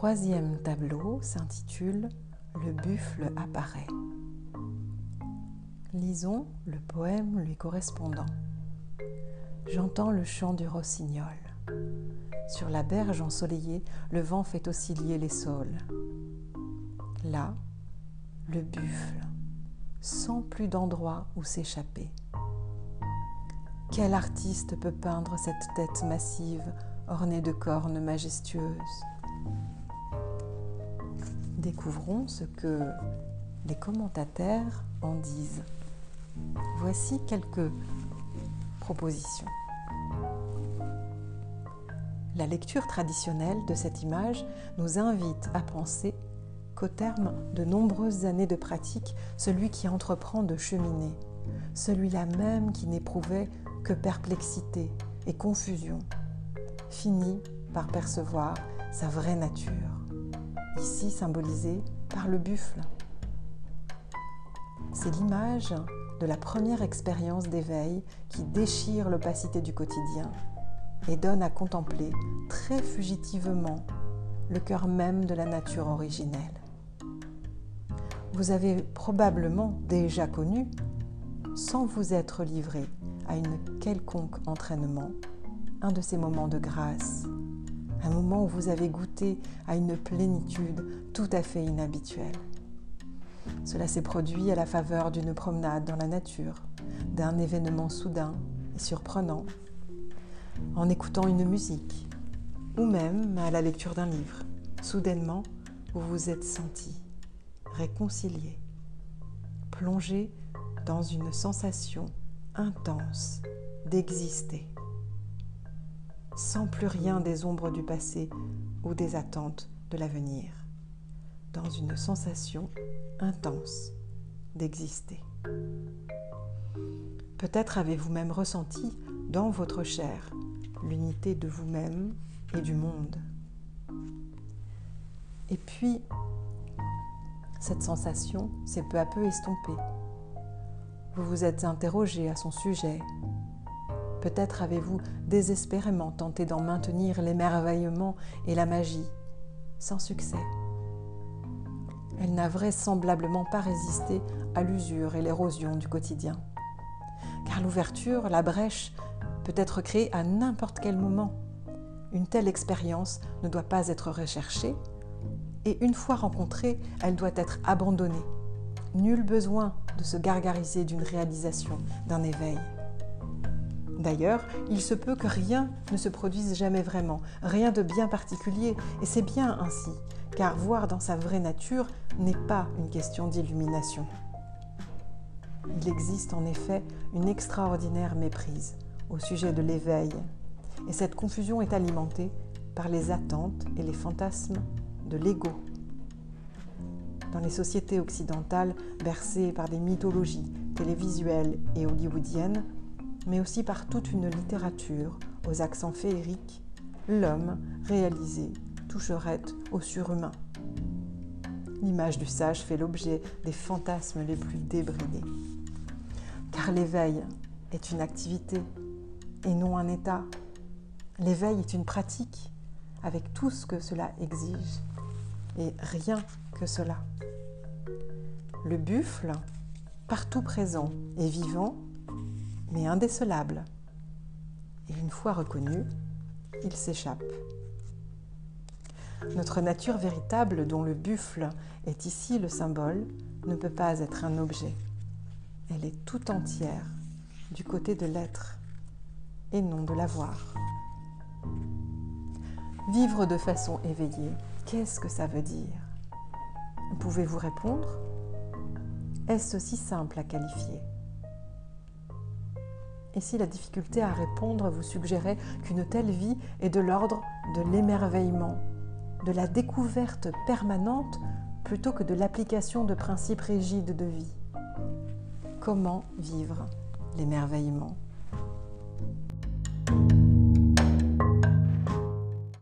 troisième tableau s'intitule Le buffle apparaît. Lisons le poème lui correspondant. J'entends le chant du rossignol. Sur la berge ensoleillée, le vent fait osciller les saules. Là, le buffle, sans plus d'endroit où s'échapper. Quel artiste peut peindre cette tête massive ornée de cornes majestueuses? Découvrons ce que les commentateurs en disent. Voici quelques propositions. La lecture traditionnelle de cette image nous invite à penser qu'au terme de nombreuses années de pratique, celui qui entreprend de cheminer, celui-là même qui n'éprouvait que perplexité et confusion, finit par percevoir sa vraie nature, ici symbolisée par le buffle. C'est l'image de la première expérience d'éveil qui déchire l'opacité du quotidien et donne à contempler très fugitivement le cœur même de la nature originelle. Vous avez probablement déjà connu, sans vous être livré à une quelconque entraînement, un de ces moments de grâce, un moment où vous avez goûté à une plénitude tout à fait inhabituelle. Cela s'est produit à la faveur d'une promenade dans la nature, d'un événement soudain et surprenant, en écoutant une musique, ou même à la lecture d'un livre. Soudainement, vous vous êtes senti réconcilié, plongé dans une sensation intense d'exister, sans plus rien des ombres du passé ou des attentes de l'avenir, dans une sensation intense d'exister. Peut-être avez-vous même ressenti dans votre chair l'unité de vous-même et du monde. Et puis, cette sensation s'est peu à peu estompée. Vous vous êtes interrogé à son sujet. Peut-être avez-vous désespérément tenté d'en maintenir l'émerveillement et la magie, sans succès. Elle n'a vraisemblablement pas résisté à l'usure et l'érosion du quotidien. Car l'ouverture, la brèche, peut être créée à n'importe quel moment. Une telle expérience ne doit pas être recherchée, et une fois rencontrée, elle doit être abandonnée. Nul besoin de se gargariser d'une réalisation, d'un éveil. D'ailleurs, il se peut que rien ne se produise jamais vraiment, rien de bien particulier, et c'est bien ainsi, car voir dans sa vraie nature n'est pas une question d'illumination. Il existe en effet une extraordinaire méprise au sujet de l'éveil, et cette confusion est alimentée par les attentes et les fantasmes de l'ego. Dans les sociétés occidentales bercées par des mythologies télévisuelles et hollywoodiennes, mais aussi par toute une littérature aux accents féeriques, l'homme réalisé toucherait au surhumain. L'image du sage fait l'objet des fantasmes les plus débridés. Car l'éveil est une activité et non un état. L'éveil est une pratique avec tout ce que cela exige et rien que cela. Le buffle, partout présent et vivant, mais indécelable. Et une fois reconnu, il s'échappe. Notre nature véritable, dont le buffle est ici le symbole, ne peut pas être un objet. Elle est tout entière du côté de l'être et non de l'avoir. Vivre de façon éveillée, qu'est-ce que ça veut dire? Pouvez-vous répondre? Est-ce si simple à qualifier? Et si la difficulté à répondre vous suggérait qu'une telle vie est de l'ordre de l'émerveillement, de la découverte permanente plutôt que de l'application de principes rigides de vie Comment vivre l'émerveillement?